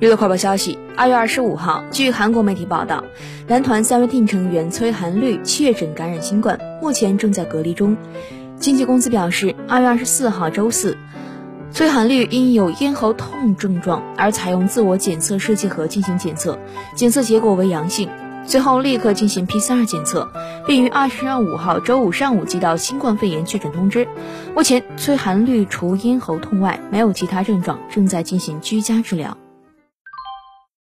娱乐快报消息：二月二十五号，据韩国媒体报道，男团 Seventeen 成员崔韩绿确诊感染新冠，目前正在隔离中。经纪公司表示，二月二十四号周四，崔韩绿因有咽喉痛症状而采用自我检测试剂盒进行检测，检测结果为阳性，随后立刻进行 PCR 检测，并于二十五号周五上午接到新冠肺炎确诊通知。目前，崔韩绿除咽喉痛外没有其他症状，正在进行居家治疗。